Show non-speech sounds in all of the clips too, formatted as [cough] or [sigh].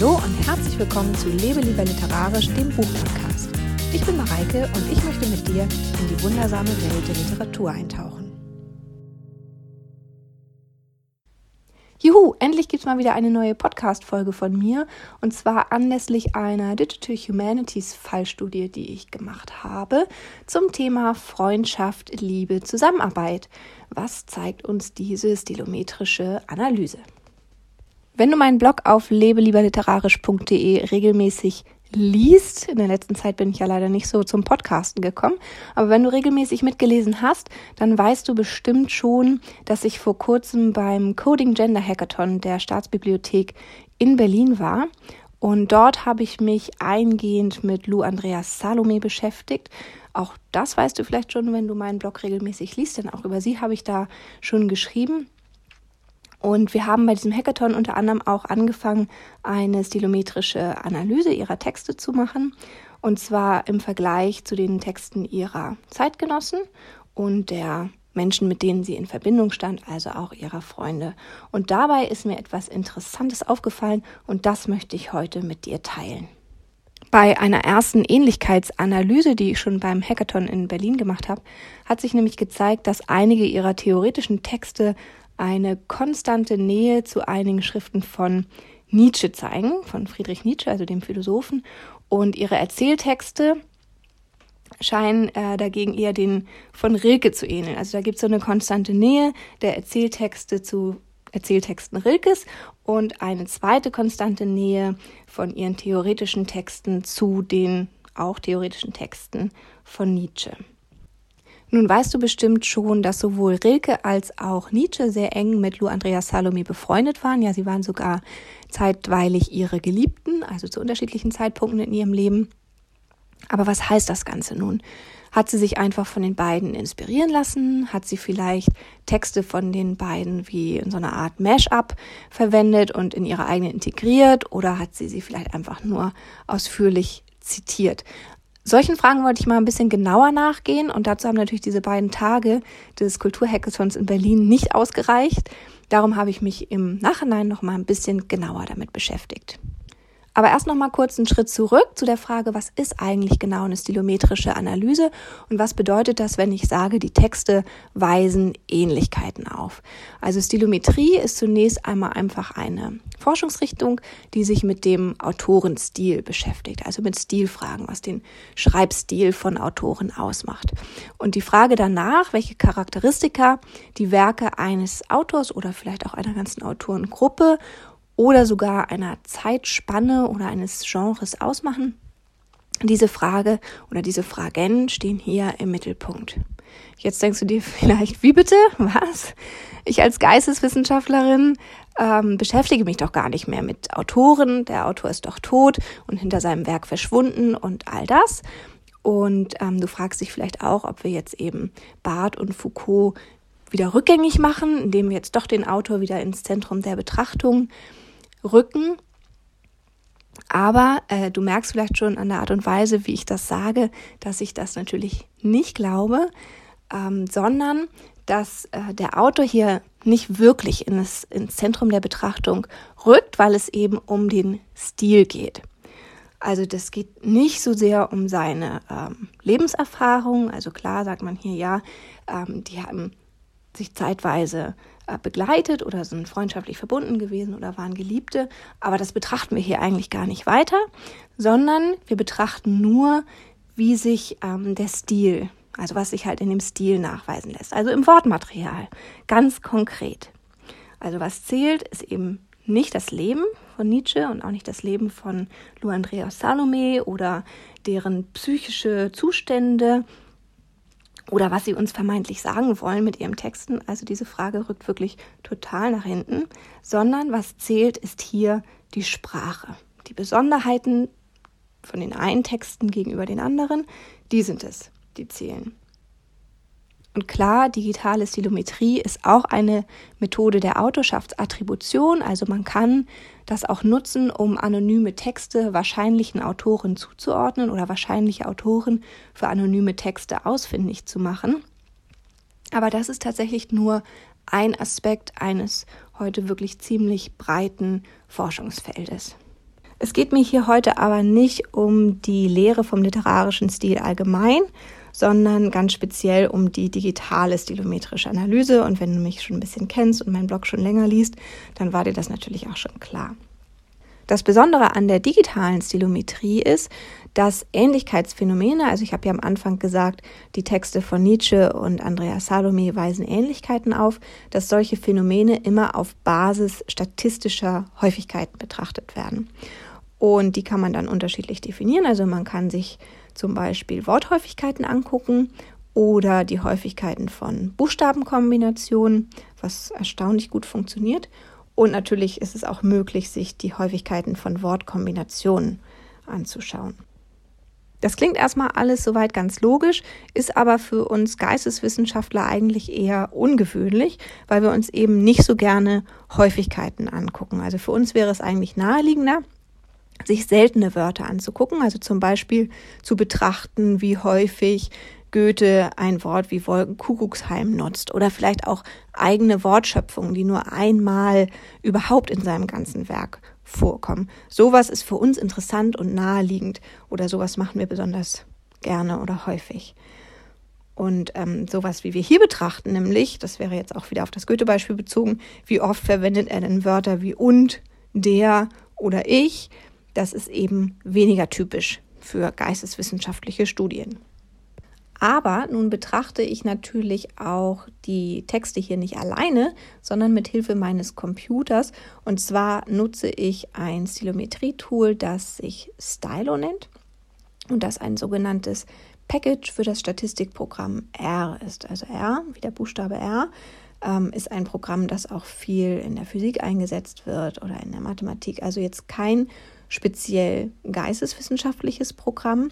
Hallo und herzlich willkommen zu Lebe lieber literarisch, dem Buchpodcast. Ich bin Mareike und ich möchte mit dir in die wundersame Welt der Literatur eintauchen. Juhu, endlich gibt es mal wieder eine neue Podcast-Folge von mir und zwar anlässlich einer Digital Humanities Fallstudie, die ich gemacht habe zum Thema Freundschaft, Liebe, Zusammenarbeit. Was zeigt uns diese stilometrische Analyse? Wenn du meinen Blog auf lebelieberliterarisch.de regelmäßig liest, in der letzten Zeit bin ich ja leider nicht so zum Podcasten gekommen, aber wenn du regelmäßig mitgelesen hast, dann weißt du bestimmt schon, dass ich vor kurzem beim Coding Gender Hackathon der Staatsbibliothek in Berlin war. Und dort habe ich mich eingehend mit Lou Andreas Salome beschäftigt. Auch das weißt du vielleicht schon, wenn du meinen Blog regelmäßig liest, denn auch über sie habe ich da schon geschrieben. Und wir haben bei diesem Hackathon unter anderem auch angefangen, eine stilometrische Analyse ihrer Texte zu machen. Und zwar im Vergleich zu den Texten ihrer Zeitgenossen und der Menschen, mit denen sie in Verbindung stand, also auch ihrer Freunde. Und dabei ist mir etwas Interessantes aufgefallen und das möchte ich heute mit dir teilen. Bei einer ersten Ähnlichkeitsanalyse, die ich schon beim Hackathon in Berlin gemacht habe, hat sich nämlich gezeigt, dass einige ihrer theoretischen Texte eine konstante Nähe zu einigen Schriften von Nietzsche zeigen, von Friedrich Nietzsche, also dem Philosophen. Und ihre Erzähltexte scheinen äh, dagegen eher den von Rilke zu ähneln. Also da gibt es so eine konstante Nähe der Erzähltexte zu Erzähltexten Rilkes und eine zweite konstante Nähe von ihren theoretischen Texten zu den auch theoretischen Texten von Nietzsche. Nun weißt du bestimmt schon, dass sowohl Rilke als auch Nietzsche sehr eng mit Lou Andreas Salome befreundet waren. Ja, sie waren sogar zeitweilig ihre Geliebten, also zu unterschiedlichen Zeitpunkten in ihrem Leben. Aber was heißt das Ganze nun? Hat sie sich einfach von den beiden inspirieren lassen? Hat sie vielleicht Texte von den beiden wie in so einer Art Mash-up verwendet und in ihre eigene integriert? Oder hat sie sie vielleicht einfach nur ausführlich zitiert? Solchen Fragen wollte ich mal ein bisschen genauer nachgehen und dazu haben natürlich diese beiden Tage des Kulturhackathons in Berlin nicht ausgereicht. Darum habe ich mich im Nachhinein noch mal ein bisschen genauer damit beschäftigt. Aber erst noch mal kurz einen Schritt zurück zu der Frage, was ist eigentlich genau eine stilometrische Analyse und was bedeutet das, wenn ich sage, die Texte weisen Ähnlichkeiten auf? Also Stilometrie ist zunächst einmal einfach eine Forschungsrichtung, die sich mit dem Autorenstil beschäftigt, also mit Stilfragen, was den Schreibstil von Autoren ausmacht. Und die Frage danach, welche Charakteristika die Werke eines Autors oder vielleicht auch einer ganzen Autorengruppe oder sogar einer Zeitspanne oder eines Genres ausmachen? Diese Frage oder diese Fragen stehen hier im Mittelpunkt. Jetzt denkst du dir [laughs] vielleicht, wie bitte? Was? Ich als Geisteswissenschaftlerin ähm, beschäftige mich doch gar nicht mehr mit Autoren. Der Autor ist doch tot und hinter seinem Werk verschwunden und all das. Und ähm, du fragst dich vielleicht auch, ob wir jetzt eben Barth und Foucault wieder rückgängig machen, indem wir jetzt doch den Autor wieder ins Zentrum der Betrachtung Rücken. Aber äh, du merkst vielleicht schon an der Art und Weise, wie ich das sage, dass ich das natürlich nicht glaube, ähm, sondern dass äh, der Autor hier nicht wirklich in das, ins Zentrum der Betrachtung rückt, weil es eben um den Stil geht. Also das geht nicht so sehr um seine ähm, Lebenserfahrung. Also klar sagt man hier ja, ähm, die haben sich zeitweise begleitet oder sind freundschaftlich verbunden gewesen oder waren Geliebte. Aber das betrachten wir hier eigentlich gar nicht weiter, sondern wir betrachten nur, wie sich ähm, der Stil, also was sich halt in dem Stil nachweisen lässt, also im Wortmaterial, ganz konkret. Also was zählt, ist eben nicht das Leben von Nietzsche und auch nicht das Leben von Lou Andreas Salome oder deren psychische Zustände oder was sie uns vermeintlich sagen wollen mit ihrem Texten. Also diese Frage rückt wirklich total nach hinten, sondern was zählt, ist hier die Sprache. Die Besonderheiten von den einen Texten gegenüber den anderen, die sind es, die zählen. Und klar, digitale Stilometrie ist auch eine Methode der Autorschaftsattribution. Also man kann das auch nutzen, um anonyme Texte wahrscheinlichen Autoren zuzuordnen oder wahrscheinliche Autoren für anonyme Texte ausfindig zu machen. Aber das ist tatsächlich nur ein Aspekt eines heute wirklich ziemlich breiten Forschungsfeldes. Es geht mir hier heute aber nicht um die Lehre vom literarischen Stil allgemein, sondern ganz speziell um die digitale stilometrische Analyse. Und wenn du mich schon ein bisschen kennst und meinen Blog schon länger liest, dann war dir das natürlich auch schon klar. Das Besondere an der digitalen Stilometrie ist, dass Ähnlichkeitsphänomene, also ich habe ja am Anfang gesagt, die Texte von Nietzsche und Andreas Salome weisen Ähnlichkeiten auf, dass solche Phänomene immer auf Basis statistischer Häufigkeiten betrachtet werden. Und die kann man dann unterschiedlich definieren. Also man kann sich zum Beispiel Worthäufigkeiten angucken oder die Häufigkeiten von Buchstabenkombinationen, was erstaunlich gut funktioniert. Und natürlich ist es auch möglich, sich die Häufigkeiten von Wortkombinationen anzuschauen. Das klingt erstmal alles soweit ganz logisch, ist aber für uns Geisteswissenschaftler eigentlich eher ungewöhnlich, weil wir uns eben nicht so gerne Häufigkeiten angucken. Also für uns wäre es eigentlich naheliegender, sich seltene Wörter anzugucken, also zum Beispiel zu betrachten, wie häufig Goethe ein Wort wie Wolkenkuckucksheim nutzt oder vielleicht auch eigene Wortschöpfungen, die nur einmal überhaupt in seinem ganzen Werk vorkommen. Sowas ist für uns interessant und naheliegend oder sowas machen wir besonders gerne oder häufig. Und ähm, sowas, wie wir hier betrachten, nämlich, das wäre jetzt auch wieder auf das Goethe-Beispiel bezogen, wie oft verwendet er denn Wörter wie und, der oder ich, das ist eben weniger typisch für geisteswissenschaftliche Studien. Aber nun betrachte ich natürlich auch die Texte hier nicht alleine, sondern mit Hilfe meines Computers. Und zwar nutze ich ein Stilometrie-Tool, das sich Stylo nennt und das ein sogenanntes Package für das Statistikprogramm R ist. Also R, wie der Buchstabe R, ähm, ist ein Programm, das auch viel in der Physik eingesetzt wird oder in der Mathematik. Also jetzt kein speziell geisteswissenschaftliches Programm,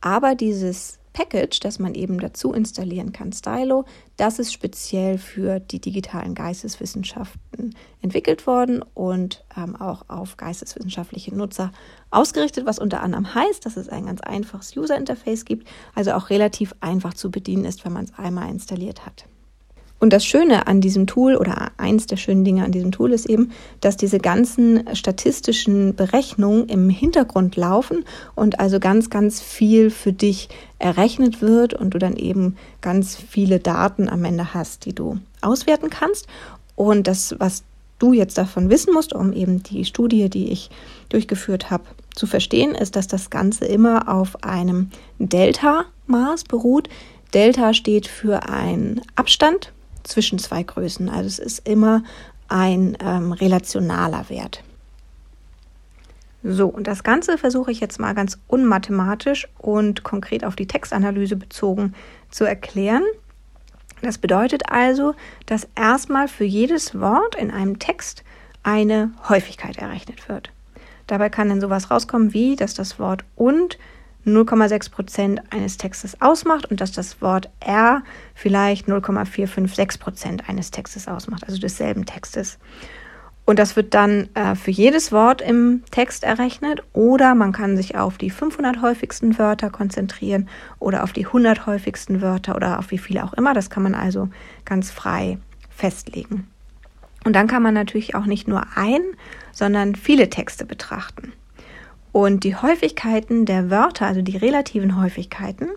aber dieses Package, das man eben dazu installieren kann, Stylo, das ist speziell für die digitalen Geisteswissenschaften entwickelt worden und ähm, auch auf geisteswissenschaftliche Nutzer ausgerichtet, was unter anderem heißt, dass es ein ganz einfaches User-Interface gibt, also auch relativ einfach zu bedienen ist, wenn man es einmal installiert hat. Und das Schöne an diesem Tool oder eins der schönen Dinge an diesem Tool ist eben, dass diese ganzen statistischen Berechnungen im Hintergrund laufen und also ganz, ganz viel für dich errechnet wird und du dann eben ganz viele Daten am Ende hast, die du auswerten kannst. Und das, was du jetzt davon wissen musst, um eben die Studie, die ich durchgeführt habe, zu verstehen, ist, dass das Ganze immer auf einem Delta-Maß beruht. Delta steht für einen Abstand zwischen zwei Größen. Also es ist immer ein ähm, relationaler Wert. So, und das Ganze versuche ich jetzt mal ganz unmathematisch und konkret auf die Textanalyse bezogen zu erklären. Das bedeutet also, dass erstmal für jedes Wort in einem Text eine Häufigkeit errechnet wird. Dabei kann dann sowas rauskommen wie, dass das Wort und 0,6 Prozent eines Textes ausmacht und dass das Wort R vielleicht 0,456 Prozent eines Textes ausmacht, also desselben Textes. Und das wird dann äh, für jedes Wort im Text errechnet oder man kann sich auf die 500 häufigsten Wörter konzentrieren oder auf die 100 häufigsten Wörter oder auf wie viele auch immer. Das kann man also ganz frei festlegen. Und dann kann man natürlich auch nicht nur ein, sondern viele Texte betrachten. Und die Häufigkeiten der Wörter, also die relativen Häufigkeiten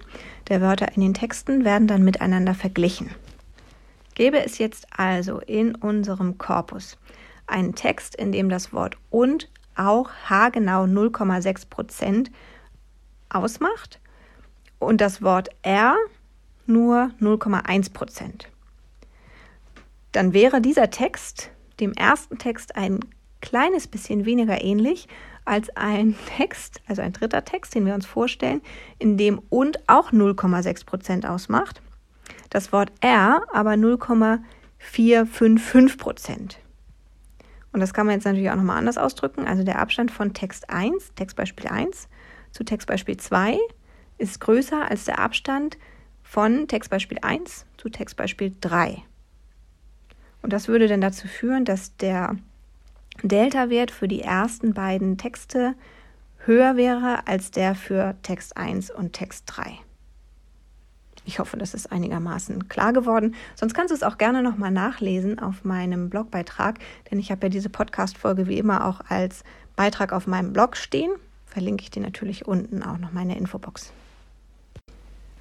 der Wörter in den Texten, werden dann miteinander verglichen. Gäbe es jetzt also in unserem Korpus einen Text, in dem das Wort und auch haargenau 0,6 Prozent ausmacht und das Wort er nur 0,1 Prozent. Dann wäre dieser Text dem ersten Text ein kleines bisschen weniger ähnlich als ein Text, also ein dritter Text, den wir uns vorstellen, in dem und auch 0,6 Prozent ausmacht. Das Wort R aber 0,455 Prozent. Und das kann man jetzt natürlich auch nochmal anders ausdrücken. Also der Abstand von Text 1, Textbeispiel 1 zu Textbeispiel 2 ist größer als der Abstand von Textbeispiel 1 zu Textbeispiel 3. Und das würde dann dazu führen, dass der Delta-Wert für die ersten beiden Texte höher wäre als der für Text 1 und Text 3. Ich hoffe, das ist einigermaßen klar geworden. Sonst kannst du es auch gerne nochmal nachlesen auf meinem Blogbeitrag, denn ich habe ja diese Podcast-Folge wie immer auch als Beitrag auf meinem Blog stehen. Verlinke ich dir natürlich unten auch noch meine Infobox.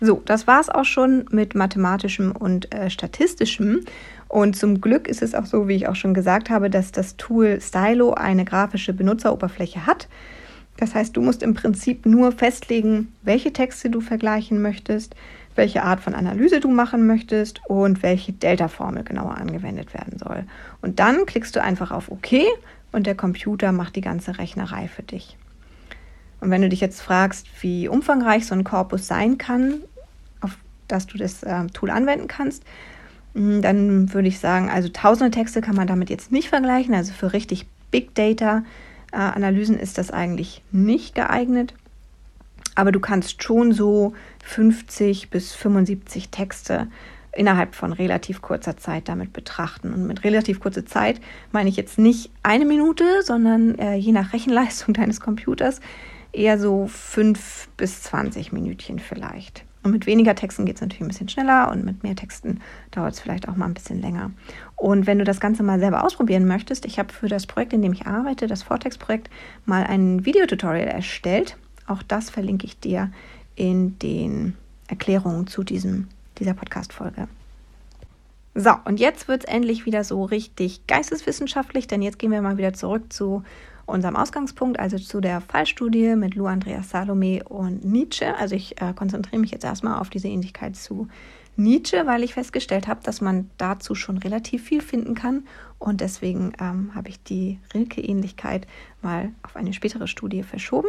So, das war es auch schon mit mathematischem und äh, statistischem. Und zum Glück ist es auch so, wie ich auch schon gesagt habe, dass das Tool Stylo eine grafische Benutzeroberfläche hat. Das heißt, du musst im Prinzip nur festlegen, welche Texte du vergleichen möchtest, welche Art von Analyse du machen möchtest und welche Delta-Formel genauer angewendet werden soll. Und dann klickst du einfach auf OK und der Computer macht die ganze Rechnerei für dich. Und wenn du dich jetzt fragst, wie umfangreich so ein Korpus sein kann, dass du das äh, Tool anwenden kannst. Mm, dann würde ich sagen, also tausende Texte kann man damit jetzt nicht vergleichen. Also für richtig Big Data äh, Analysen ist das eigentlich nicht geeignet. Aber du kannst schon so 50 bis 75 Texte innerhalb von relativ kurzer Zeit damit betrachten. Und mit relativ kurzer Zeit meine ich jetzt nicht eine Minute, sondern äh, je nach Rechenleistung [laughs] deines Computers eher so 5 bis 20 Minütchen vielleicht. Und mit weniger Texten geht es natürlich ein bisschen schneller und mit mehr Texten dauert es vielleicht auch mal ein bisschen länger. Und wenn du das Ganze mal selber ausprobieren möchtest, ich habe für das Projekt, in dem ich arbeite, das Vortex-Projekt, mal ein Videotutorial erstellt. Auch das verlinke ich dir in den Erklärungen zu diesem, dieser Podcast-Folge. So, und jetzt wird es endlich wieder so richtig geisteswissenschaftlich, denn jetzt gehen wir mal wieder zurück zu unserem Ausgangspunkt, also zu der Fallstudie mit Lou Andreas Salome und Nietzsche. Also ich äh, konzentriere mich jetzt erstmal auf diese Ähnlichkeit zu Nietzsche, weil ich festgestellt habe, dass man dazu schon relativ viel finden kann. Und deswegen ähm, habe ich die Rilke-Ähnlichkeit mal auf eine spätere Studie verschoben.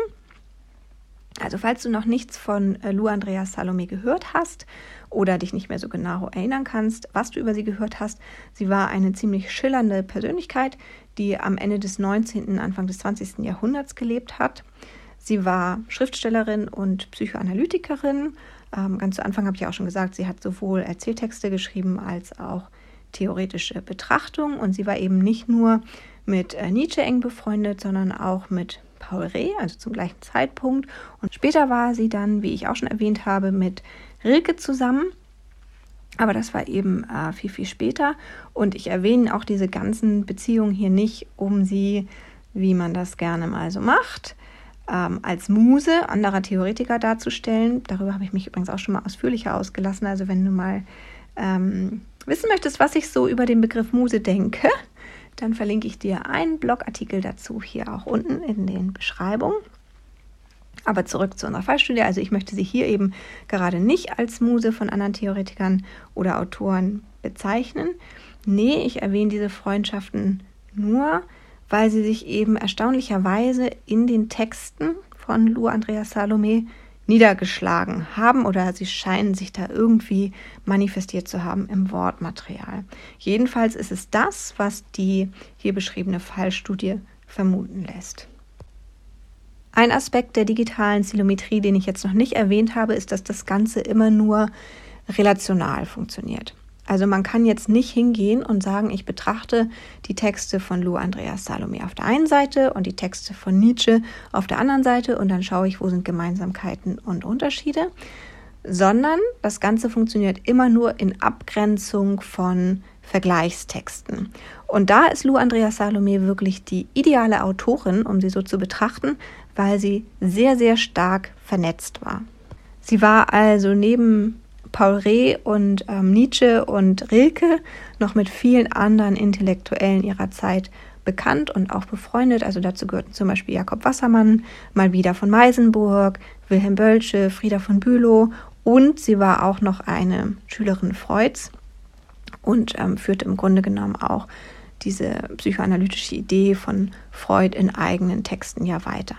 Also falls du noch nichts von äh, Lou Andreas Salome gehört hast oder dich nicht mehr so genau erinnern kannst, was du über sie gehört hast, sie war eine ziemlich schillernde Persönlichkeit, die am Ende des 19., Anfang des 20. Jahrhunderts gelebt hat. Sie war Schriftstellerin und Psychoanalytikerin. Ähm, ganz zu Anfang habe ich auch schon gesagt, sie hat sowohl Erzähltexte geschrieben als auch theoretische Betrachtung. Und sie war eben nicht nur mit äh, Nietzsche eng befreundet, sondern auch mit Paul Reh, also zum gleichen Zeitpunkt. Und später war sie dann, wie ich auch schon erwähnt habe, mit Rilke zusammen. Aber das war eben äh, viel, viel später. Und ich erwähne auch diese ganzen Beziehungen hier nicht, um sie, wie man das gerne mal so macht, ähm, als Muse anderer Theoretiker darzustellen. Darüber habe ich mich übrigens auch schon mal ausführlicher ausgelassen. Also wenn du mal ähm, wissen möchtest, was ich so über den Begriff Muse denke, dann verlinke ich dir einen Blogartikel dazu hier auch unten in den Beschreibungen. Aber zurück zu unserer Fallstudie. Also ich möchte sie hier eben gerade nicht als Muse von anderen Theoretikern oder Autoren bezeichnen. Nee, ich erwähne diese Freundschaften nur, weil sie sich eben erstaunlicherweise in den Texten von Lou Andreas Salome niedergeschlagen haben oder sie scheinen sich da irgendwie manifestiert zu haben im Wortmaterial. Jedenfalls ist es das, was die hier beschriebene Fallstudie vermuten lässt. Ein Aspekt der digitalen Zilometrie, den ich jetzt noch nicht erwähnt habe, ist, dass das Ganze immer nur relational funktioniert. Also man kann jetzt nicht hingehen und sagen, ich betrachte die Texte von Lou Andreas Salome auf der einen Seite und die Texte von Nietzsche auf der anderen Seite und dann schaue ich, wo sind Gemeinsamkeiten und Unterschiede, sondern das Ganze funktioniert immer nur in Abgrenzung von Vergleichstexten. Und da ist Lou Andreas Salome wirklich die ideale Autorin, um sie so zu betrachten, weil sie sehr, sehr stark vernetzt war. Sie war also neben Paul Reh und ähm, Nietzsche und Rilke noch mit vielen anderen Intellektuellen ihrer Zeit bekannt und auch befreundet. Also dazu gehörten zum Beispiel Jakob Wassermann, mal wieder von Meisenburg, Wilhelm Bölsche, Frieda von Bülow und sie war auch noch eine Schülerin Freuds und ähm, führte im Grunde genommen auch diese psychoanalytische Idee von Freud in eigenen Texten ja weiter.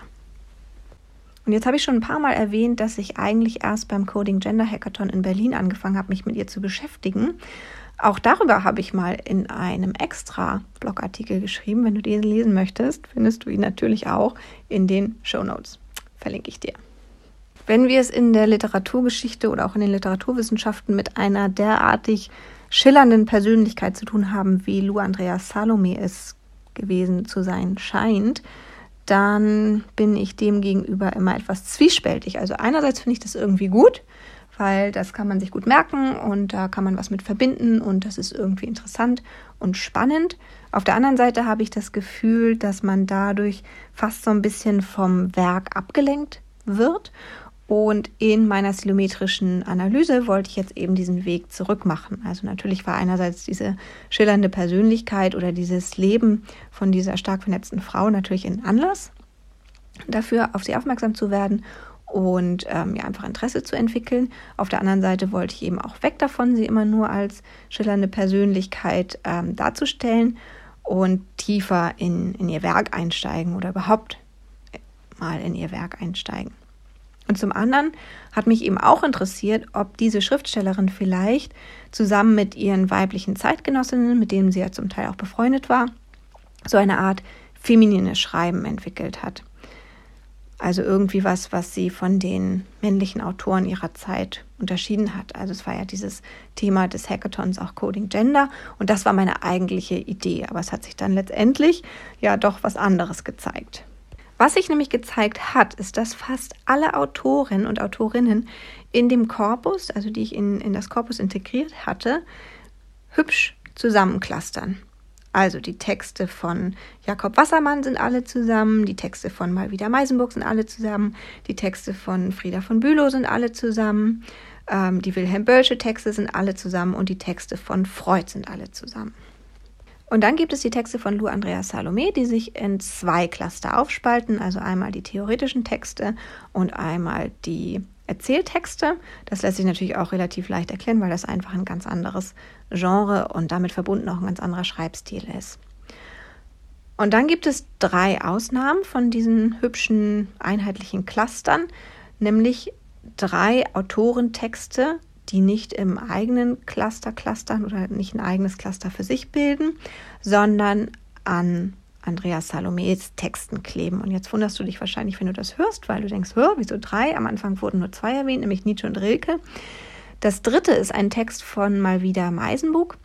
Und jetzt habe ich schon ein paar Mal erwähnt, dass ich eigentlich erst beim Coding Gender Hackathon in Berlin angefangen habe, mich mit ihr zu beschäftigen. Auch darüber habe ich mal in einem extra Blogartikel geschrieben. Wenn du den lesen möchtest, findest du ihn natürlich auch in den Show Notes. Verlinke ich dir. Wenn wir es in der Literaturgeschichte oder auch in den Literaturwissenschaften mit einer derartig schillernden Persönlichkeit zu tun haben, wie Lou Andreas Salome es gewesen zu sein scheint, dann bin ich dem gegenüber immer etwas zwiespältig. Also einerseits finde ich das irgendwie gut, weil das kann man sich gut merken und da kann man was mit verbinden und das ist irgendwie interessant und spannend. Auf der anderen Seite habe ich das Gefühl, dass man dadurch fast so ein bisschen vom Werk abgelenkt wird. Und in meiner stilometrischen Analyse wollte ich jetzt eben diesen Weg zurück machen. Also natürlich war einerseits diese schillernde Persönlichkeit oder dieses Leben von dieser stark vernetzten Frau natürlich ein Anlass dafür, auf sie aufmerksam zu werden und ähm, ja, einfach Interesse zu entwickeln. Auf der anderen Seite wollte ich eben auch weg davon, sie immer nur als schillernde Persönlichkeit ähm, darzustellen und tiefer in, in ihr Werk einsteigen oder überhaupt mal in ihr Werk einsteigen. Und zum anderen hat mich eben auch interessiert, ob diese Schriftstellerin vielleicht zusammen mit ihren weiblichen Zeitgenossinnen, mit denen sie ja zum Teil auch befreundet war, so eine Art feminines Schreiben entwickelt hat. Also irgendwie was, was sie von den männlichen Autoren ihrer Zeit unterschieden hat. Also es war ja dieses Thema des Hackathons auch Coding Gender und das war meine eigentliche Idee. Aber es hat sich dann letztendlich ja doch was anderes gezeigt. Was sich nämlich gezeigt hat, ist, dass fast alle Autorinnen und Autorinnen in dem Korpus, also die ich in, in das Korpus integriert hatte, hübsch zusammenklustern. Also die Texte von Jakob Wassermann sind alle zusammen, die Texte von Malvida Meisenburg sind alle zusammen, die Texte von Frieda von Bülow sind alle zusammen, ähm, die Wilhelm Bölsche Texte sind alle zusammen und die Texte von Freud sind alle zusammen. Und dann gibt es die Texte von Lou Andreas Salome, die sich in zwei Cluster aufspalten, also einmal die theoretischen Texte und einmal die Erzähltexte. Das lässt sich natürlich auch relativ leicht erklären, weil das einfach ein ganz anderes Genre und damit verbunden auch ein ganz anderer Schreibstil ist. Und dann gibt es drei Ausnahmen von diesen hübschen einheitlichen Clustern, nämlich drei Autorentexte, die nicht im eigenen Cluster clustern oder nicht ein eigenes Cluster für sich bilden, sondern an Andreas Salomes Texten kleben. Und jetzt wunderst du dich wahrscheinlich, wenn du das hörst, weil du denkst, hör, wieso drei? Am Anfang wurden nur zwei erwähnt, nämlich Nietzsche und Rilke. Das dritte ist ein Text von Malvida Meisenbug.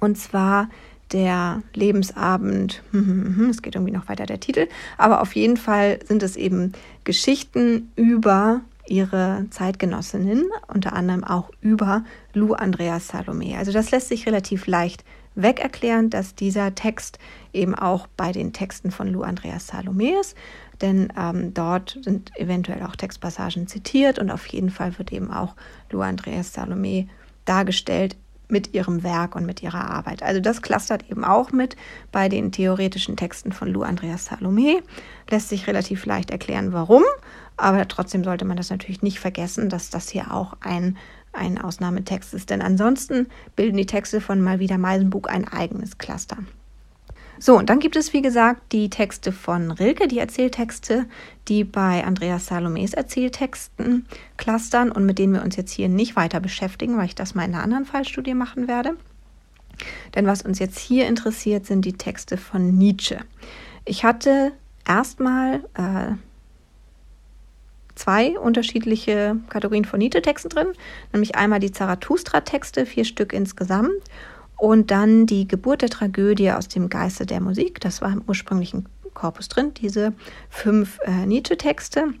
Und zwar der Lebensabend, [laughs] es geht irgendwie noch weiter der Titel, aber auf jeden Fall sind es eben Geschichten über ihre Zeitgenossinnen, unter anderem auch über Lou Andreas Salome. Also das lässt sich relativ leicht weg erklären, dass dieser Text eben auch bei den Texten von Lou Andreas Salome ist, denn ähm, dort sind eventuell auch Textpassagen zitiert und auf jeden Fall wird eben auch Lou Andreas Salome dargestellt mit ihrem Werk und mit ihrer Arbeit. Also das clustert eben auch mit bei den theoretischen Texten von Lou Andreas Salome. Lässt sich relativ leicht erklären, warum, aber trotzdem sollte man das natürlich nicht vergessen, dass das hier auch ein ein Ausnahmetext ist, denn ansonsten bilden die Texte von mal wieder Meisenbug ein eigenes Cluster. So, und dann gibt es, wie gesagt, die Texte von Rilke, die Erzähltexte, die bei Andreas Salomes Erzähltexten clustern und mit denen wir uns jetzt hier nicht weiter beschäftigen, weil ich das mal in einer anderen Fallstudie machen werde. Denn was uns jetzt hier interessiert, sind die Texte von Nietzsche. Ich hatte erstmal äh, zwei unterschiedliche Kategorien von Nietzsche-Texten drin, nämlich einmal die Zarathustra-Texte, vier Stück insgesamt, und dann die Geburt der Tragödie aus dem Geiste der Musik. Das war im ursprünglichen Korpus drin, diese fünf äh, Nietzsche-Texte.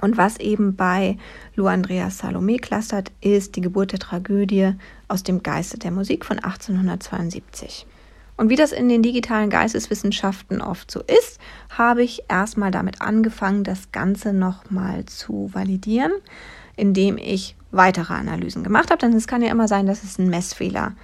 Und was eben bei Lou Andreas Salome clustert, ist die Geburt der Tragödie aus dem Geiste der Musik von 1872. Und wie das in den digitalen Geisteswissenschaften oft so ist, habe ich erstmal damit angefangen, das Ganze nochmal zu validieren, indem ich weitere Analysen gemacht habe. Denn es kann ja immer sein, dass es ein Messfehler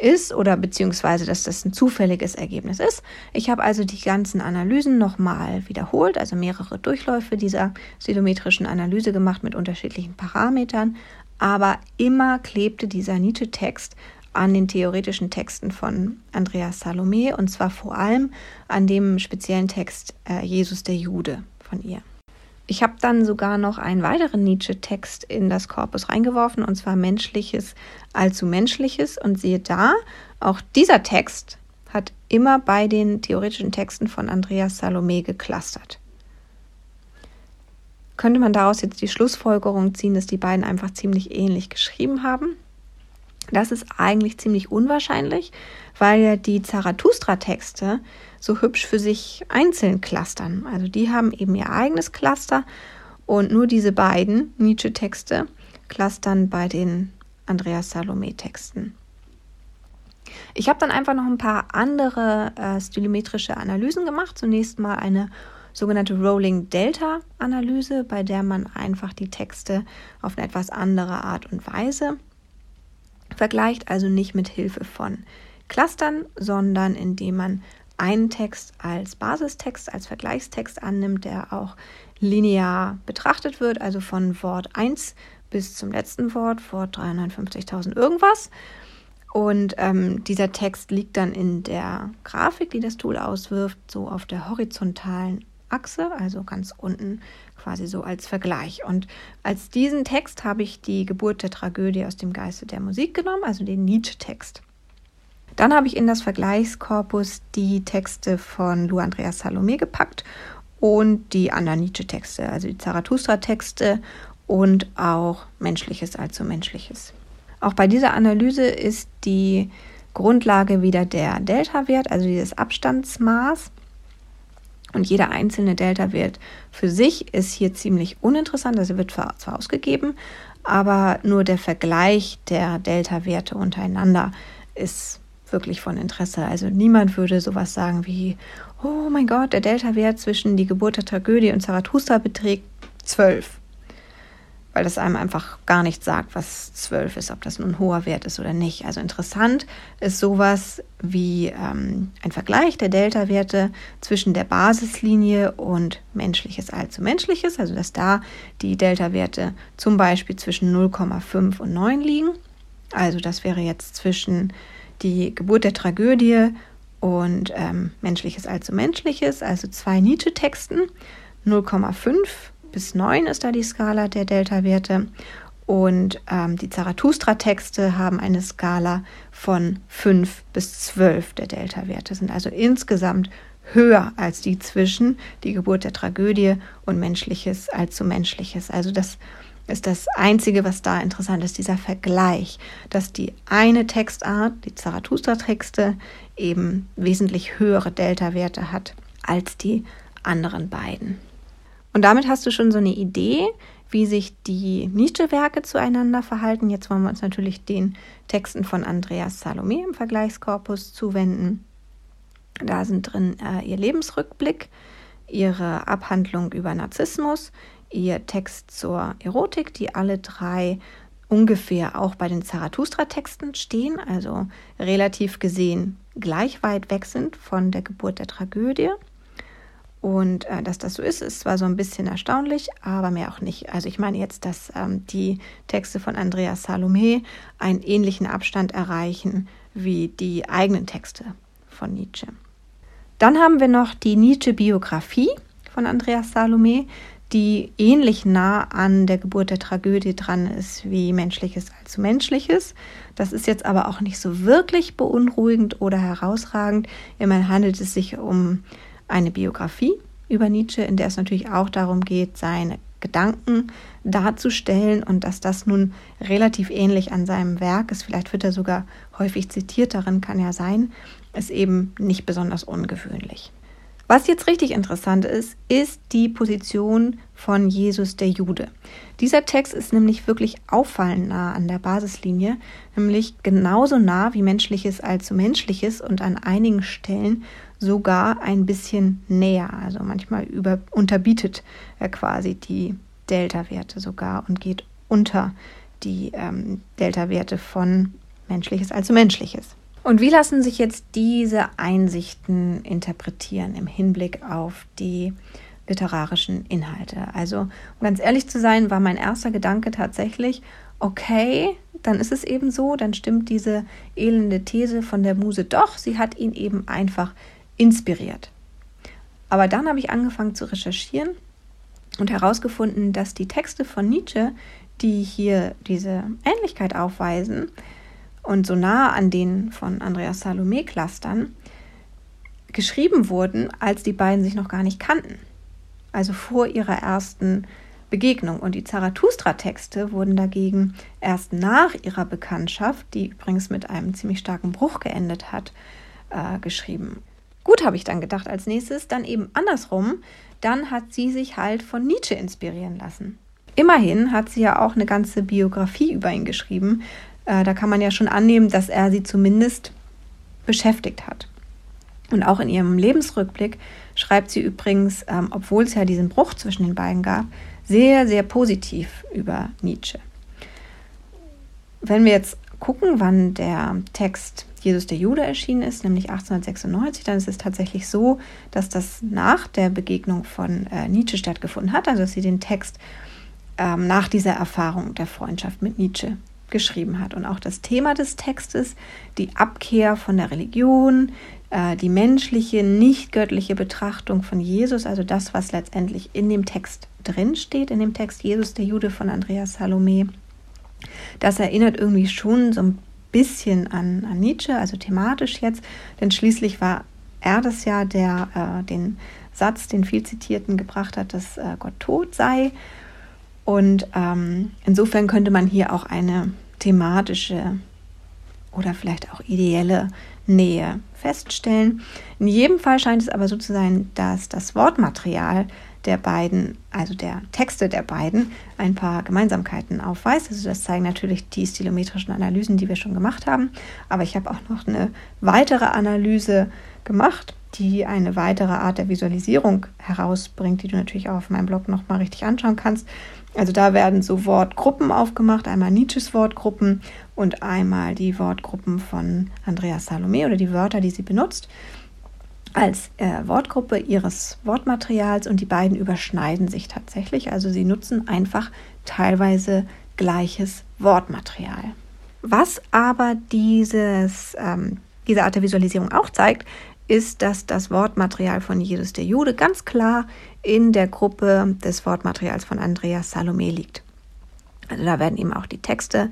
ist oder beziehungsweise, dass das ein zufälliges Ergebnis ist. Ich habe also die ganzen Analysen nochmal wiederholt, also mehrere Durchläufe dieser stilometrischen Analyse gemacht mit unterschiedlichen Parametern, aber immer klebte dieser Nietzsche-Text an den theoretischen Texten von Andreas Salome und zwar vor allem an dem speziellen Text äh, Jesus der Jude von ihr. Ich habe dann sogar noch einen weiteren Nietzsche-Text in das Korpus reingeworfen und zwar Menschliches allzu Menschliches und siehe da, auch dieser Text hat immer bei den theoretischen Texten von Andreas Salome geclustert. Könnte man daraus jetzt die Schlussfolgerung ziehen, dass die beiden einfach ziemlich ähnlich geschrieben haben? Das ist eigentlich ziemlich unwahrscheinlich, weil ja die Zarathustra-Texte so hübsch für sich einzeln clustern. Also die haben eben ihr eigenes Cluster und nur diese beiden Nietzsche-Texte Clustern bei den Andreas Salome-Texten. Ich habe dann einfach noch ein paar andere äh, stilometrische Analysen gemacht. Zunächst mal eine sogenannte Rolling Delta Analyse, bei der man einfach die Texte auf eine etwas andere Art und Weise vergleicht, also nicht mit Hilfe von Clustern, sondern indem man einen Text als Basistext, als Vergleichstext annimmt, der auch linear betrachtet wird, also von Wort 1 bis zum letzten Wort, Wort 350.000 irgendwas. Und ähm, dieser Text liegt dann in der Grafik, die das Tool auswirft, so auf der horizontalen Achse, also ganz unten quasi so als Vergleich. Und als diesen Text habe ich die Geburt der Tragödie aus dem Geiste der Musik genommen, also den Nietzsche-Text. Dann habe ich in das Vergleichskorpus die Texte von Lou Andreas Salome gepackt und die anderen Nietzsche-Texte, also die Zarathustra-Texte und auch Menschliches, also Menschliches. Auch bei dieser Analyse ist die Grundlage wieder der Delta-Wert, also dieses Abstandsmaß. Und jeder einzelne Delta-Wert für sich ist hier ziemlich uninteressant. Also wird zwar ausgegeben, aber nur der Vergleich der Delta-Werte untereinander ist wirklich von Interesse. Also niemand würde sowas sagen wie, oh mein Gott, der Delta-Wert zwischen die Geburt der Tragödie und Zarathustra beträgt 12 weil das einem einfach gar nicht sagt, was 12 ist, ob das nun ein hoher Wert ist oder nicht. Also interessant ist sowas wie ähm, ein Vergleich der Delta-Werte zwischen der Basislinie und menschliches allzu menschliches, also dass da die Delta-Werte zum Beispiel zwischen 0,5 und 9 liegen. Also das wäre jetzt zwischen die Geburt der Tragödie und ähm, menschliches allzu menschliches, also zwei Nietzsche-Texten, 0,5 bis 9 ist da die Skala der Delta-Werte. Und ähm, die Zarathustra-Texte haben eine Skala von 5 bis 12 der Delta-Werte, sind also insgesamt höher als die zwischen die Geburt der Tragödie und Menschliches allzu Menschliches. Also das ist das Einzige, was da interessant ist, dieser Vergleich, dass die eine Textart, die Zarathustra-Texte, eben wesentlich höhere Delta-Werte hat als die anderen beiden. Und damit hast du schon so eine Idee, wie sich die Nietzsche-Werke zueinander verhalten. Jetzt wollen wir uns natürlich den Texten von Andreas Salome im Vergleichskorpus zuwenden. Da sind drin äh, ihr Lebensrückblick, ihre Abhandlung über Narzissmus, ihr Text zur Erotik, die alle drei ungefähr auch bei den Zarathustra-Texten stehen, also relativ gesehen gleich weit weg sind von der Geburt der Tragödie. Und äh, dass das so ist, ist zwar so ein bisschen erstaunlich, aber mehr auch nicht. Also ich meine jetzt, dass ähm, die Texte von Andreas Salome einen ähnlichen Abstand erreichen wie die eigenen Texte von Nietzsche. Dann haben wir noch die Nietzsche-Biografie von Andreas Salome, die ähnlich nah an der Geburt der Tragödie dran ist wie Menschliches als Menschliches. Das ist jetzt aber auch nicht so wirklich beunruhigend oder herausragend. Immerhin handelt es sich um eine Biografie über Nietzsche, in der es natürlich auch darum geht, seine Gedanken darzustellen und dass das nun relativ ähnlich an seinem Werk ist, vielleicht wird er sogar häufig zitiert, darin kann ja sein, ist eben nicht besonders ungewöhnlich. Was jetzt richtig interessant ist, ist die Position von Jesus der Jude. Dieser Text ist nämlich wirklich auffallend nah an der Basislinie, nämlich genauso nah wie menschliches allzu menschliches und an einigen Stellen sogar ein bisschen näher. Also manchmal über, unterbietet er quasi die Delta-Werte sogar und geht unter die ähm, Delta-Werte von menschliches als menschliches. Und wie lassen sich jetzt diese Einsichten interpretieren im Hinblick auf die literarischen Inhalte? Also, um ganz ehrlich zu sein, war mein erster Gedanke tatsächlich, okay, dann ist es eben so, dann stimmt diese elende These von der Muse doch, sie hat ihn eben einfach inspiriert. Aber dann habe ich angefangen zu recherchieren und herausgefunden, dass die Texte von Nietzsche, die hier diese Ähnlichkeit aufweisen und so nah an denen von Andreas Salome clustern, geschrieben wurden, als die beiden sich noch gar nicht kannten. Also vor ihrer ersten Begegnung. Und die Zarathustra-Texte wurden dagegen erst nach ihrer Bekanntschaft, die übrigens mit einem ziemlich starken Bruch geendet hat, äh, geschrieben. Gut, habe ich dann gedacht als nächstes, dann eben andersrum, dann hat sie sich halt von Nietzsche inspirieren lassen. Immerhin hat sie ja auch eine ganze Biografie über ihn geschrieben. Äh, da kann man ja schon annehmen, dass er sie zumindest beschäftigt hat. Und auch in ihrem Lebensrückblick schreibt sie übrigens, ähm, obwohl es ja diesen Bruch zwischen den beiden gab, sehr, sehr positiv über Nietzsche. Wenn wir jetzt gucken, wann der Text Jesus der Jude erschienen ist, nämlich 1896, dann ist es tatsächlich so, dass das nach der Begegnung von äh, Nietzsche stattgefunden hat, also dass sie den Text ähm, nach dieser Erfahrung der Freundschaft mit Nietzsche geschrieben hat. Und auch das Thema des Textes, die Abkehr von der Religion, äh, die menschliche, nicht göttliche Betrachtung von Jesus, also das, was letztendlich in dem Text drin steht, in dem Text Jesus der Jude von Andreas Salome, das erinnert irgendwie schon so ein bisschen an, an Nietzsche, also thematisch jetzt, denn schließlich war er das ja, der äh, den Satz, den viel zitierten, gebracht hat, dass äh, Gott tot sei. Und ähm, insofern könnte man hier auch eine thematische oder vielleicht auch ideelle Nähe feststellen. In jedem Fall scheint es aber so zu sein, dass das Wortmaterial der beiden, also der Texte der beiden, ein paar Gemeinsamkeiten aufweist. Also das zeigen natürlich die stilometrischen Analysen, die wir schon gemacht haben. Aber ich habe auch noch eine weitere Analyse gemacht, die eine weitere Art der Visualisierung herausbringt, die du natürlich auch auf meinem Blog nochmal richtig anschauen kannst. Also da werden so Wortgruppen aufgemacht, einmal Nietzsches Wortgruppen und einmal die Wortgruppen von Andreas Salome oder die Wörter, die sie benutzt als äh, Wortgruppe ihres Wortmaterials und die beiden überschneiden sich tatsächlich. Also sie nutzen einfach teilweise gleiches Wortmaterial. Was aber dieses, ähm, diese Art der Visualisierung auch zeigt, ist, dass das Wortmaterial von Jesus der Jude ganz klar in der Gruppe des Wortmaterials von Andreas Salome liegt. Also da werden eben auch die Texte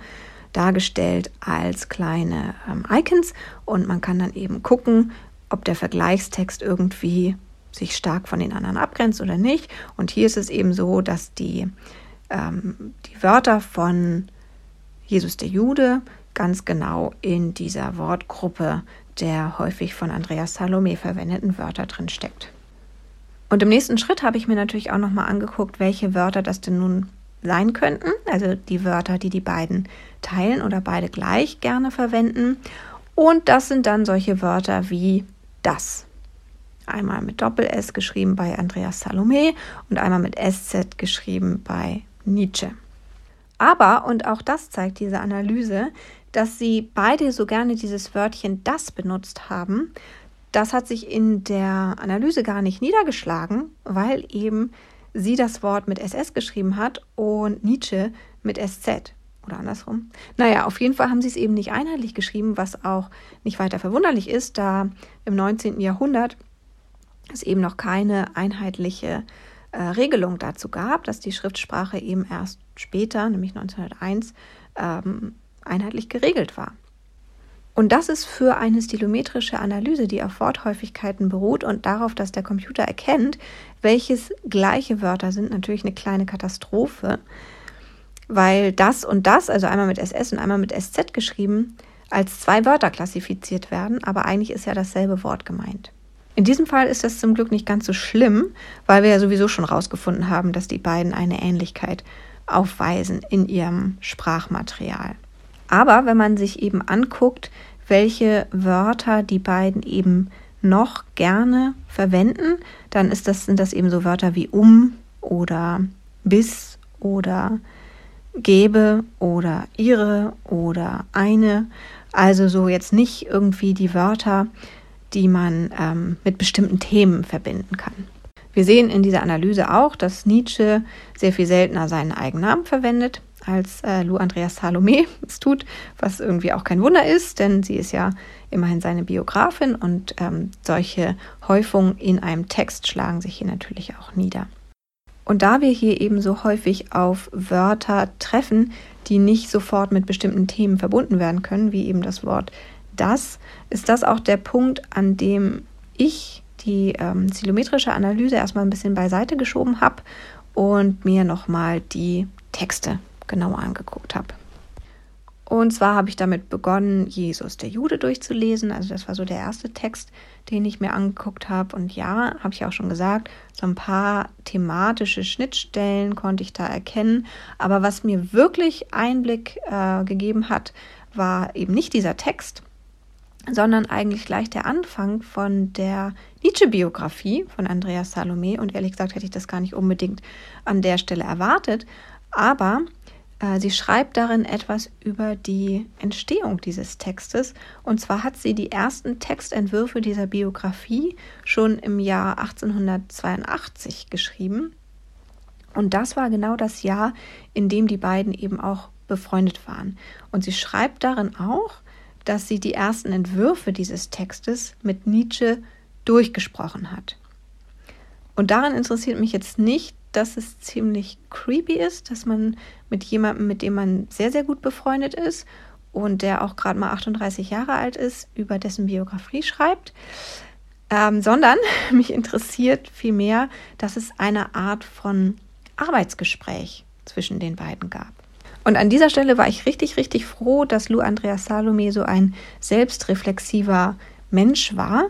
dargestellt als kleine ähm, Icons und man kann dann eben gucken, ob der Vergleichstext irgendwie sich stark von den anderen abgrenzt oder nicht. Und hier ist es eben so, dass die, ähm, die Wörter von Jesus der Jude ganz genau in dieser Wortgruppe der häufig von Andreas Salome verwendeten Wörter drin steckt. Und im nächsten Schritt habe ich mir natürlich auch nochmal angeguckt, welche Wörter das denn nun sein könnten. Also die Wörter, die die beiden teilen oder beide gleich gerne verwenden. Und das sind dann solche Wörter wie das. Einmal mit Doppel-S geschrieben bei Andreas Salome und einmal mit SZ geschrieben bei Nietzsche. Aber, und auch das zeigt diese Analyse, dass sie beide so gerne dieses Wörtchen das benutzt haben, das hat sich in der Analyse gar nicht niedergeschlagen, weil eben sie das Wort mit SS geschrieben hat und Nietzsche mit SZ oder andersrum. Naja, auf jeden Fall haben sie es eben nicht einheitlich geschrieben, was auch nicht weiter verwunderlich ist, da im 19. Jahrhundert es eben noch keine einheitliche äh, Regelung dazu gab, dass die Schriftsprache eben erst später, nämlich 1901, ähm, einheitlich geregelt war. Und das ist für eine stilometrische Analyse, die auf Worthäufigkeiten beruht und darauf, dass der Computer erkennt, welches gleiche Wörter sind, natürlich eine kleine Katastrophe, weil das und das, also einmal mit SS und einmal mit SZ geschrieben, als zwei Wörter klassifiziert werden, aber eigentlich ist ja dasselbe Wort gemeint. In diesem Fall ist das zum Glück nicht ganz so schlimm, weil wir ja sowieso schon herausgefunden haben, dass die beiden eine Ähnlichkeit aufweisen in ihrem Sprachmaterial. Aber wenn man sich eben anguckt, welche Wörter die beiden eben noch gerne verwenden, dann ist das, sind das eben so Wörter wie um oder bis oder gebe oder ihre oder eine. Also so jetzt nicht irgendwie die Wörter, die man ähm, mit bestimmten Themen verbinden kann. Wir sehen in dieser Analyse auch, dass Nietzsche sehr viel seltener seinen Eigennamen verwendet, als äh, Lou Andreas Salome [laughs] es tut, was irgendwie auch kein Wunder ist, denn sie ist ja immerhin seine Biografin und ähm, solche Häufungen in einem Text schlagen sich hier natürlich auch nieder. Und da wir hier eben so häufig auf Wörter treffen, die nicht sofort mit bestimmten Themen verbunden werden können, wie eben das Wort das, ist das auch der Punkt, an dem ich die ähm, zilometrische Analyse erstmal ein bisschen beiseite geschoben habe und mir nochmal die Texte genauer angeguckt habe. Und zwar habe ich damit begonnen, Jesus der Jude durchzulesen. Also das war so der erste Text, den ich mir angeguckt habe. Und ja, habe ich auch schon gesagt, so ein paar thematische Schnittstellen konnte ich da erkennen. Aber was mir wirklich Einblick äh, gegeben hat, war eben nicht dieser Text, sondern eigentlich gleich der Anfang von der Nietzsche-Biografie von Andreas Salome. Und ehrlich gesagt hätte ich das gar nicht unbedingt an der Stelle erwartet. Aber sie schreibt darin etwas über die Entstehung dieses Textes. Und zwar hat sie die ersten Textentwürfe dieser Biografie schon im Jahr 1882 geschrieben. Und das war genau das Jahr, in dem die beiden eben auch befreundet waren. Und sie schreibt darin auch, dass sie die ersten Entwürfe dieses Textes mit Nietzsche durchgesprochen hat. Und daran interessiert mich jetzt nicht, dass es ziemlich creepy ist, dass man mit jemandem, mit dem man sehr, sehr gut befreundet ist und der auch gerade mal 38 Jahre alt ist, über dessen Biografie schreibt, ähm, sondern [laughs] mich interessiert vielmehr, dass es eine Art von Arbeitsgespräch zwischen den beiden gab. Und an dieser Stelle war ich richtig, richtig froh, dass Lou Andreas Salome so ein selbstreflexiver Mensch war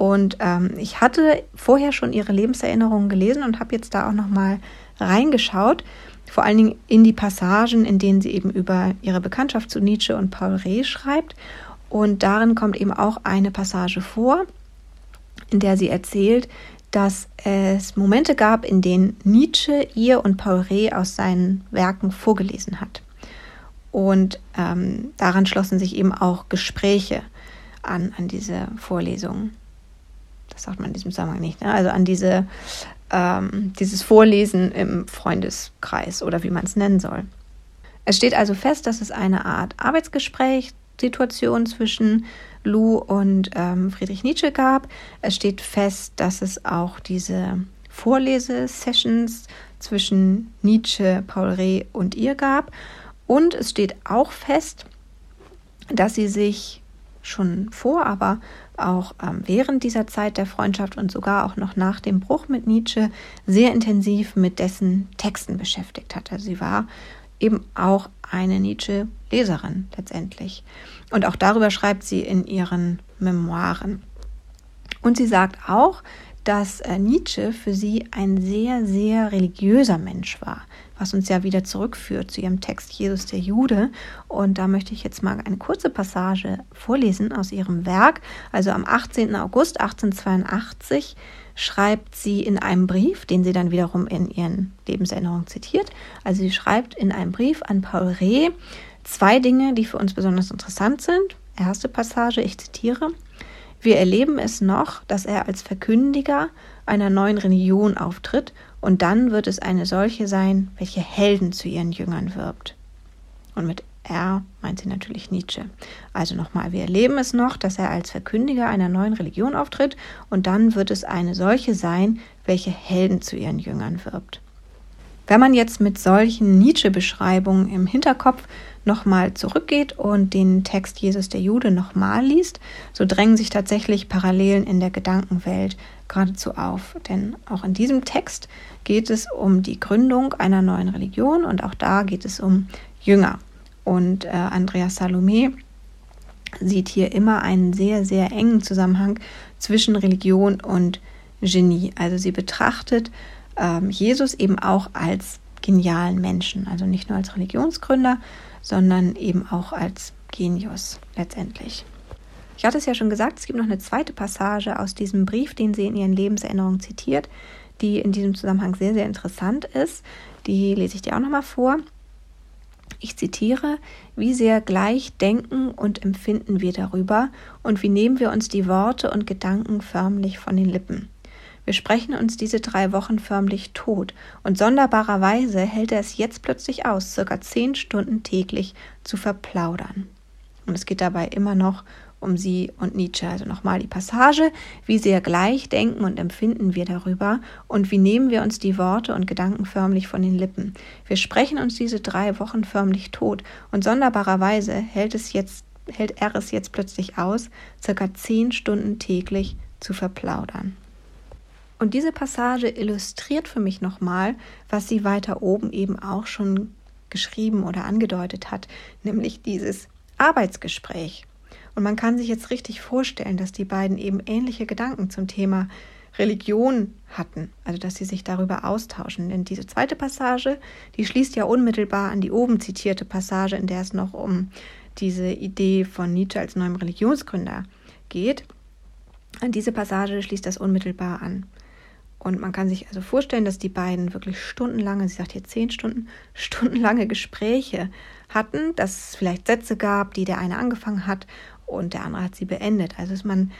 und ähm, ich hatte vorher schon ihre Lebenserinnerungen gelesen und habe jetzt da auch noch mal reingeschaut, vor allen Dingen in die Passagen, in denen sie eben über ihre Bekanntschaft zu Nietzsche und Paul Reh schreibt. Und darin kommt eben auch eine Passage vor, in der sie erzählt, dass es Momente gab, in denen Nietzsche ihr und Paul Reh aus seinen Werken vorgelesen hat. Und ähm, daran schlossen sich eben auch Gespräche an, an diese Vorlesungen sagt man in diesem Zusammenhang nicht, ne? also an diese, ähm, dieses Vorlesen im Freundeskreis oder wie man es nennen soll. Es steht also fest, dass es eine Art Arbeitsgespräch-Situation zwischen Lou und ähm, Friedrich Nietzsche gab. Es steht fest, dass es auch diese Vorlesesessions zwischen Nietzsche, Paul Reh und ihr gab. Und es steht auch fest, dass sie sich schon vor, aber auch ähm, während dieser Zeit der Freundschaft und sogar auch noch nach dem Bruch mit Nietzsche sehr intensiv mit dessen Texten beschäftigt hat. Also sie war eben auch eine Nietzsche-Leserin letztendlich. Und auch darüber schreibt sie in ihren Memoiren. Und sie sagt auch, dass äh, Nietzsche für sie ein sehr, sehr religiöser Mensch war was uns ja wieder zurückführt zu ihrem Text Jesus der Jude. Und da möchte ich jetzt mal eine kurze Passage vorlesen aus ihrem Werk. Also am 18. August 1882 schreibt sie in einem Brief, den sie dann wiederum in ihren Lebenserinnerungen zitiert. Also sie schreibt in einem Brief an Paul Reh zwei Dinge, die für uns besonders interessant sind. Erste Passage, ich zitiere. Wir erleben es noch, dass er als Verkündiger einer neuen Religion auftritt und dann wird es eine solche sein, welche Helden zu ihren Jüngern wirbt. Und mit er meint sie natürlich Nietzsche. Also nochmal, wir erleben es noch, dass er als Verkündiger einer neuen Religion auftritt und dann wird es eine solche sein, welche Helden zu ihren Jüngern wirbt. Wenn man jetzt mit solchen Nietzsche-Beschreibungen im Hinterkopf nochmal zurückgeht und den Text Jesus der Jude nochmal liest, so drängen sich tatsächlich Parallelen in der Gedankenwelt geradezu auf. Denn auch in diesem Text geht es um die Gründung einer neuen Religion und auch da geht es um Jünger. Und äh, Andreas Salome sieht hier immer einen sehr, sehr engen Zusammenhang zwischen Religion und Genie. Also sie betrachtet ähm, Jesus eben auch als genialen Menschen, also nicht nur als Religionsgründer, sondern eben auch als Genius letztendlich. Ich hatte es ja schon gesagt, es gibt noch eine zweite Passage aus diesem Brief, den sie in ihren Lebenserinnerungen zitiert, die in diesem Zusammenhang sehr, sehr interessant ist. Die lese ich dir auch nochmal vor. Ich zitiere, wie sehr gleich denken und empfinden wir darüber und wie nehmen wir uns die Worte und Gedanken förmlich von den Lippen. Wir sprechen uns diese drei Wochen förmlich tot, und sonderbarerweise hält er es jetzt plötzlich aus, circa zehn Stunden täglich zu verplaudern. Und es geht dabei immer noch um sie und Nietzsche. Also nochmal die Passage, wie sehr gleich denken und empfinden wir darüber und wie nehmen wir uns die Worte und Gedanken förmlich von den Lippen. Wir sprechen uns diese drei Wochen förmlich tot und sonderbarerweise hält es jetzt hält er es jetzt plötzlich aus, circa zehn Stunden täglich zu verplaudern. Und diese Passage illustriert für mich nochmal, was sie weiter oben eben auch schon geschrieben oder angedeutet hat, nämlich dieses Arbeitsgespräch. Und man kann sich jetzt richtig vorstellen, dass die beiden eben ähnliche Gedanken zum Thema Religion hatten, also dass sie sich darüber austauschen. Denn diese zweite Passage, die schließt ja unmittelbar an die oben zitierte Passage, in der es noch um diese Idee von Nietzsche als neuem Religionsgründer geht. An diese Passage schließt das unmittelbar an. Und man kann sich also vorstellen, dass die beiden wirklich stundenlange, sie sagt hier zehn Stunden, [laughs] stundenlange Gespräche hatten, dass es vielleicht Sätze gab, die der eine angefangen hat und der andere hat sie beendet. Also man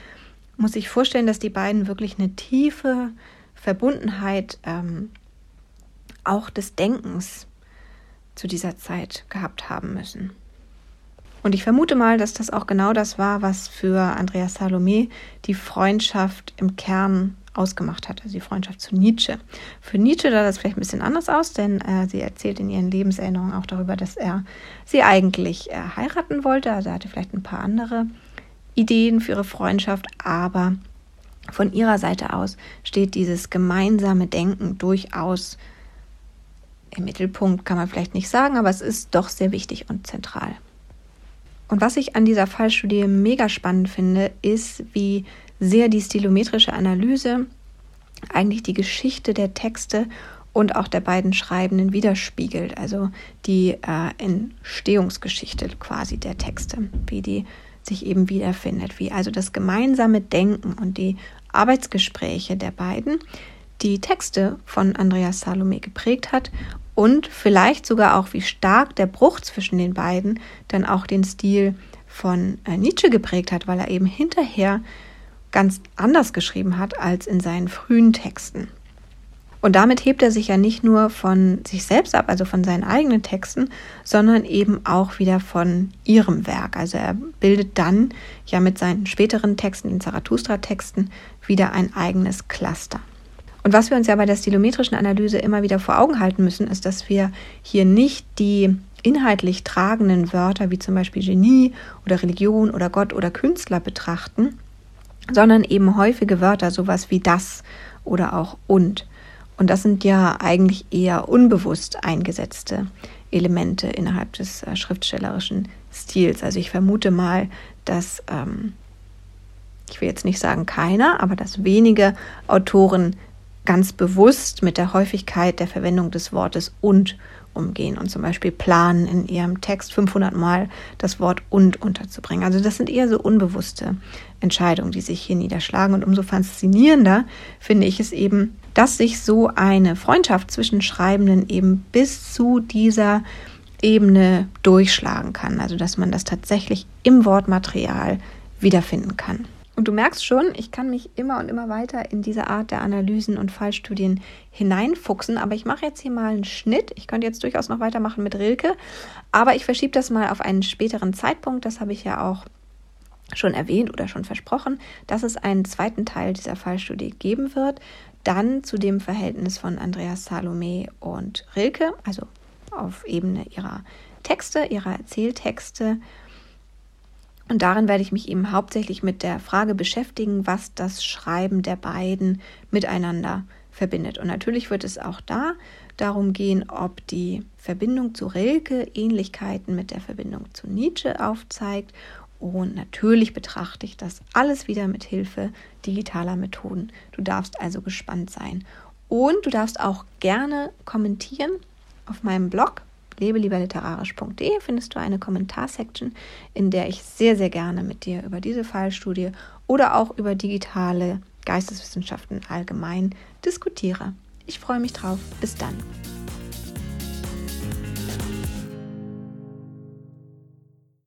muss sich vorstellen, dass die beiden wirklich eine tiefe Verbundenheit ähm, auch des Denkens zu dieser Zeit gehabt haben müssen. Und ich vermute mal, dass das auch genau das war, was für Andreas Salome die Freundschaft im Kern ausgemacht hat, also die Freundschaft zu Nietzsche. Für Nietzsche sah das vielleicht ein bisschen anders aus, denn äh, sie erzählt in ihren Lebenserinnerungen auch darüber, dass er sie eigentlich äh, heiraten wollte. Also er hatte vielleicht ein paar andere Ideen für ihre Freundschaft, aber von ihrer Seite aus steht dieses gemeinsame Denken durchaus im Mittelpunkt, kann man vielleicht nicht sagen, aber es ist doch sehr wichtig und zentral. Und was ich an dieser Fallstudie mega spannend finde, ist, wie sehr die stilometrische Analyse eigentlich die Geschichte der Texte und auch der beiden Schreibenden widerspiegelt, also die äh, Entstehungsgeschichte quasi der Texte, wie die sich eben wiederfindet, wie also das gemeinsame Denken und die Arbeitsgespräche der beiden die Texte von Andreas Salome geprägt hat und vielleicht sogar auch, wie stark der Bruch zwischen den beiden dann auch den Stil von äh, Nietzsche geprägt hat, weil er eben hinterher ganz anders geschrieben hat als in seinen frühen Texten. Und damit hebt er sich ja nicht nur von sich selbst ab, also von seinen eigenen Texten, sondern eben auch wieder von ihrem Werk. Also er bildet dann ja mit seinen späteren Texten, den Zarathustra-Texten, wieder ein eigenes Cluster. Und was wir uns ja bei der stilometrischen Analyse immer wieder vor Augen halten müssen, ist, dass wir hier nicht die inhaltlich tragenden Wörter wie zum Beispiel Genie oder Religion oder Gott oder Künstler betrachten, sondern eben häufige Wörter, sowas wie das oder auch und. Und das sind ja eigentlich eher unbewusst eingesetzte Elemente innerhalb des äh, schriftstellerischen Stils. Also ich vermute mal, dass, ähm, ich will jetzt nicht sagen keiner, aber dass wenige Autoren ganz bewusst mit der Häufigkeit der Verwendung des Wortes und umgehen und zum Beispiel planen, in ihrem Text 500 Mal das Wort und unterzubringen. Also das sind eher so unbewusste Entscheidungen, die sich hier niederschlagen. Und umso faszinierender finde ich es eben, dass sich so eine Freundschaft zwischen Schreibenden eben bis zu dieser Ebene durchschlagen kann. Also dass man das tatsächlich im Wortmaterial wiederfinden kann. Und du merkst schon, ich kann mich immer und immer weiter in diese Art der Analysen und Fallstudien hineinfuchsen. Aber ich mache jetzt hier mal einen Schnitt. Ich könnte jetzt durchaus noch weitermachen mit Rilke, aber ich verschiebe das mal auf einen späteren Zeitpunkt. Das habe ich ja auch schon erwähnt oder schon versprochen, dass es einen zweiten Teil dieser Fallstudie geben wird. Dann zu dem Verhältnis von Andreas Salome und Rilke, also auf Ebene ihrer Texte, ihrer Erzähltexte und darin werde ich mich eben hauptsächlich mit der Frage beschäftigen, was das Schreiben der beiden miteinander verbindet. Und natürlich wird es auch da darum gehen, ob die Verbindung zu Rilke Ähnlichkeiten mit der Verbindung zu Nietzsche aufzeigt. Und natürlich betrachte ich das alles wieder mit Hilfe digitaler Methoden. Du darfst also gespannt sein. Und du darfst auch gerne kommentieren auf meinem Blog lebelieberliterarisch.de findest du eine Kommentarsection, in der ich sehr, sehr gerne mit dir über diese Fallstudie oder auch über digitale Geisteswissenschaften allgemein diskutiere. Ich freue mich drauf. Bis dann.